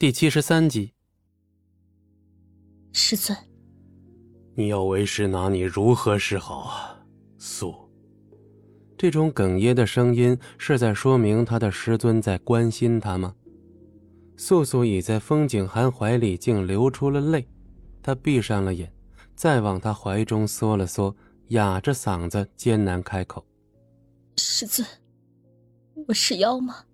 第七十三集。师尊，你要为师拿你如何是好啊？素，这种哽咽的声音是在说明他的师尊在关心他吗？素素已在风景寒怀里，竟流出了泪。她闭上了眼，再往他怀中缩了缩，哑着嗓子艰难开口：“师尊，我是妖吗？”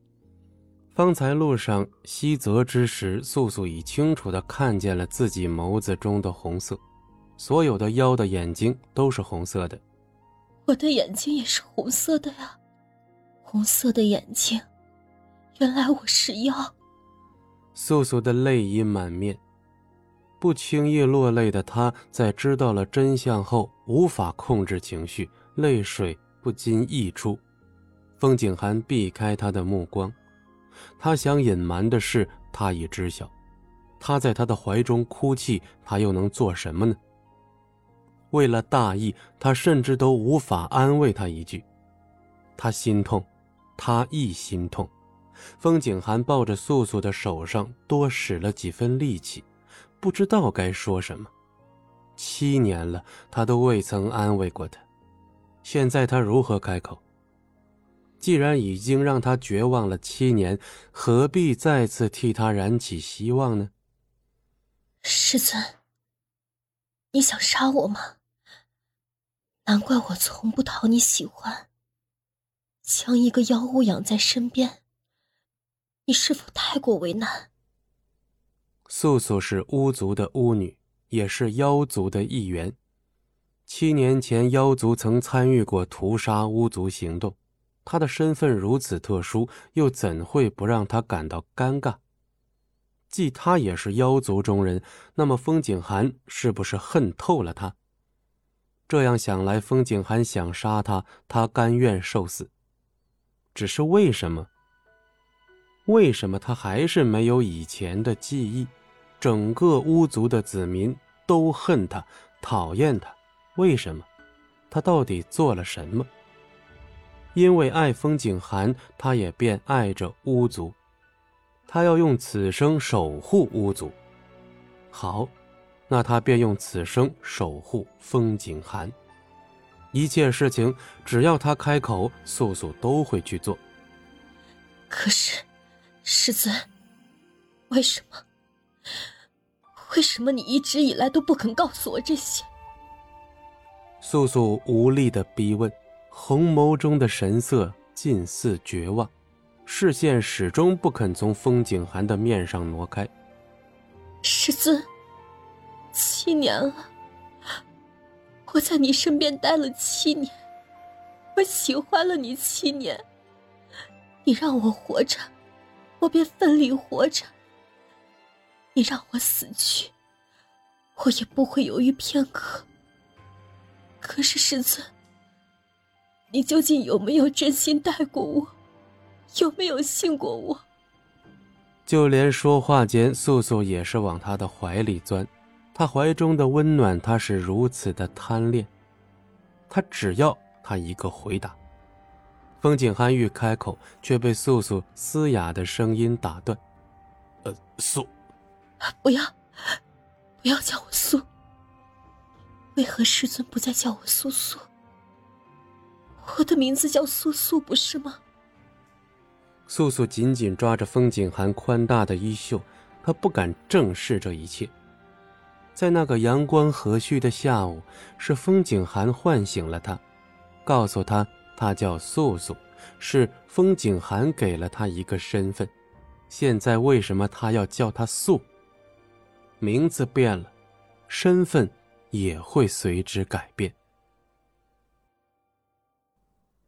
方才路上西泽之时，素素已清楚的看见了自己眸子中的红色，所有的妖的眼睛都是红色的。我的眼睛也是红色的呀，红色的眼睛，原来我是妖。素素的泪已满面，不轻易落泪的她，在知道了真相后，无法控制情绪，泪水不禁溢出。风景寒避开她的目光。他想隐瞒的事，他已知晓。他在他的怀中哭泣，他又能做什么呢？为了大义，他甚至都无法安慰他一句。他心痛，他亦心痛。风景寒抱着素素的手上多使了几分力气，不知道该说什么。七年了，他都未曾安慰过他，现在他如何开口？既然已经让他绝望了七年，何必再次替他燃起希望呢？师尊，你想杀我吗？难怪我从不讨你喜欢。将一个妖物养在身边，你是否太过为难？素素是巫族的巫女，也是妖族的一员。七年前，妖族曾参与过屠杀巫族行动。他的身份如此特殊，又怎会不让他感到尴尬？既他也是妖族中人，那么风景寒是不是恨透了他？这样想来，风景寒想杀他，他甘愿受死。只是为什么？为什么他还是没有以前的记忆？整个巫族的子民都恨他，讨厌他，为什么？他到底做了什么？因为爱风景寒，他也便爱着巫族。他要用此生守护巫族。好，那他便用此生守护风景寒。一切事情，只要他开口，素素都会去做。可是，师尊，为什么？为什么你一直以来都不肯告诉我这些？素素无力的逼问。红眸中的神色近似绝望，视线始终不肯从风景寒的面上挪开。师尊，七年了，我在你身边待了七年，我喜欢了你七年，你让我活着，我便奋力活着；你让我死去，我也不会犹豫片刻。可是师尊。你究竟有没有真心待过我？有没有信过我？就连说话间，素素也是往他的怀里钻。他怀中的温暖，他是如此的贪恋。他只要他一个回答。风景寒欲开口，却被素素嘶哑的声音打断：“呃，素，不要，不要叫我素。为何师尊不再叫我素素？”我的名字叫素素，不是吗？素素紧紧抓着风景寒宽大的衣袖，她不敢正视这一切。在那个阳光和煦的下午，是风景寒唤醒了她，告诉她她叫素素，是风景寒给了她一个身份。现在为什么他要叫她素？名字变了，身份也会随之改变。